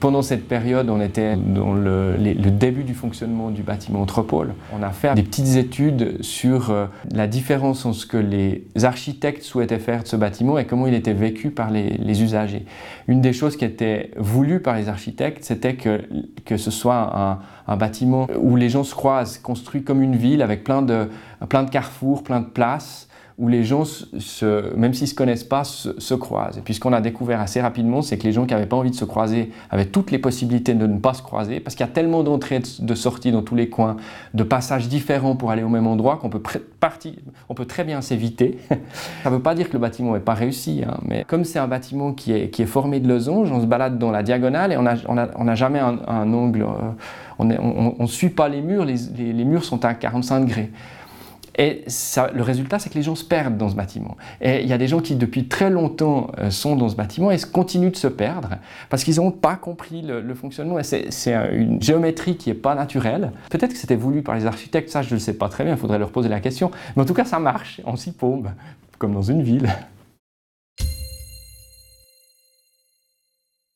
Pendant cette période, on était dans le, début du fonctionnement du bâtiment Entrepôle. On a fait des petites études sur euh, la différence entre ce que les architectes souhaitaient faire de ce bâtiment et comment il était vécu par les, usagers. Une des choses qui était voulue par les architectes, c'était que, que ce soit un, un, bâtiment où les gens se croisent, construit comme une ville avec plein de, plein de carrefours, plein de places où les gens, même s'ils ne se connaissent pas, se, croisent. Et puis ce qu'on a découvert assez rapidement, c'est que les gens qui n'avaient pas envie de se croiser avaient toutes les possibilités de ne pas se croiser, parce qu'il y a tellement d'entrées de sorties dans tous les coins, de passages différents pour aller au même endroit, qu'on peut, on peut très bien s'éviter. Ça ne veut pas dire que le bâtiment n'est pas réussi, hein, mais comme c'est un bâtiment qui est, formé de losanges, on se balade dans la diagonale et on n'a jamais un, angle, euh, on ne suit pas les murs, les murs sont à 45 degrés. Et le résultat, c'est que les gens se perdent dans ce bâtiment. Et il y a des gens qui, depuis très longtemps, euh, sont dans ce bâtiment et continuent de se perdre parce qu'ils n'ont pas compris le, fonctionnement. Et c'est une géométrie qui n'est pas naturelle. Peut-être que c'était voulu par les architectes, ça, je ne le sais pas très bien, il faudrait leur poser la question. Mais en tout cas, ça marche, on s'y paume, comme dans une ville.